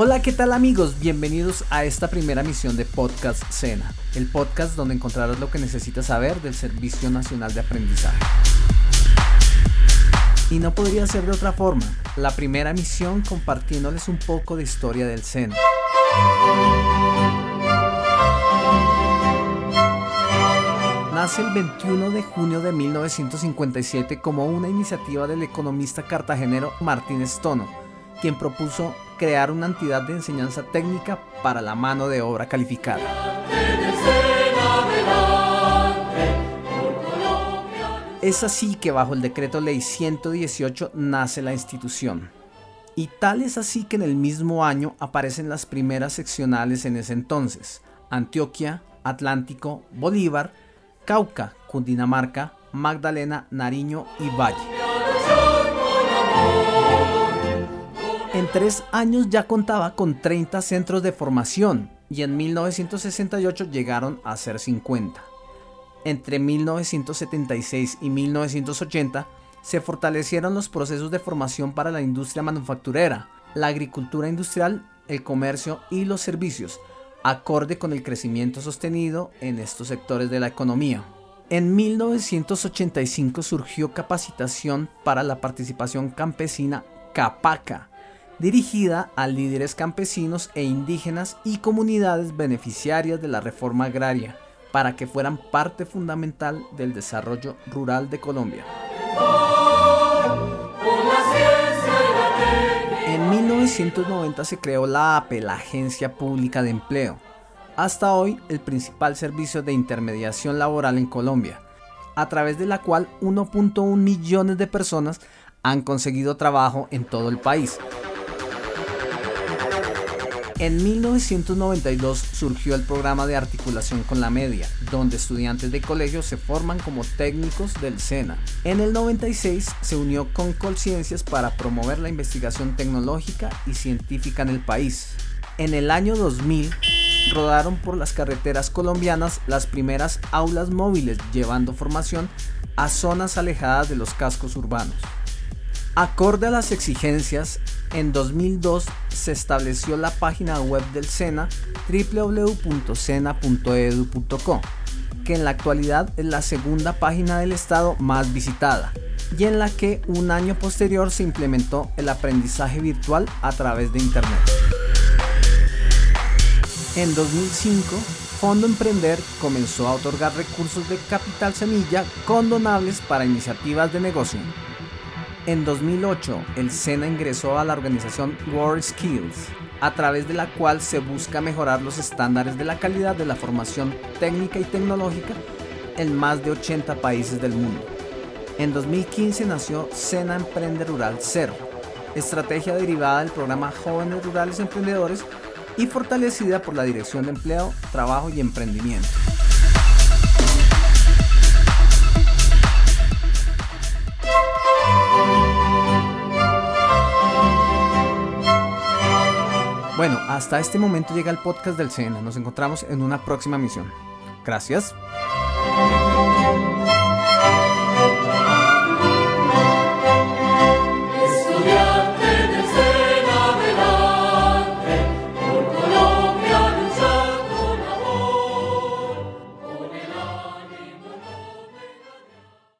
Hola, ¿qué tal amigos? Bienvenidos a esta primera misión de Podcast Cena, el podcast donde encontrarás lo que necesitas saber del Servicio Nacional de Aprendizaje. Y no podría ser de otra forma, la primera misión compartiéndoles un poco de historia del SENA. Nace el 21 de junio de 1957 como una iniciativa del economista cartagenero Martín Stono, quien propuso crear una entidad de enseñanza técnica para la mano de obra calificada. Es así que bajo el decreto ley 118 nace la institución. Y tal es así que en el mismo año aparecen las primeras seccionales en ese entonces, Antioquia, Atlántico, Bolívar, Cauca, Cundinamarca, Magdalena, Nariño y Valle. Tres años ya contaba con 30 centros de formación y en 1968 llegaron a ser 50. Entre 1976 y 1980 se fortalecieron los procesos de formación para la industria manufacturera, la agricultura industrial, el comercio y los servicios, acorde con el crecimiento sostenido en estos sectores de la economía. En 1985 surgió capacitación para la participación campesina CAPACA, dirigida a líderes campesinos e indígenas y comunidades beneficiarias de la reforma agraria, para que fueran parte fundamental del desarrollo rural de Colombia. En 1990 se creó la APE, la Agencia Pública de Empleo, hasta hoy el principal servicio de intermediación laboral en Colombia, a través de la cual 1.1 millones de personas han conseguido trabajo en todo el país. En 1992 surgió el programa de articulación con la media, donde estudiantes de colegio se forman como técnicos del SENA. En el 96 se unió con Colciencias para promover la investigación tecnológica y científica en el país. En el año 2000 rodaron por las carreteras colombianas las primeras aulas móviles llevando formación a zonas alejadas de los cascos urbanos. Acorde a las exigencias, en 2002 se estableció la página web del SENA www.sena.edu.co, que en la actualidad es la segunda página del Estado más visitada y en la que un año posterior se implementó el aprendizaje virtual a través de Internet. En 2005, Fondo Emprender comenzó a otorgar recursos de capital semilla condonables para iniciativas de negocio en 2008, el SENA ingresó a la organización World Skills, a través de la cual se busca mejorar los estándares de la calidad de la formación técnica y tecnológica en más de 80 países del mundo. En 2015 nació SENA Emprende Rural Cero, estrategia derivada del programa Jóvenes Rurales Emprendedores y fortalecida por la Dirección de Empleo, Trabajo y Emprendimiento. Bueno, hasta este momento llega el podcast del SENA. Nos encontramos en una próxima misión. Gracias.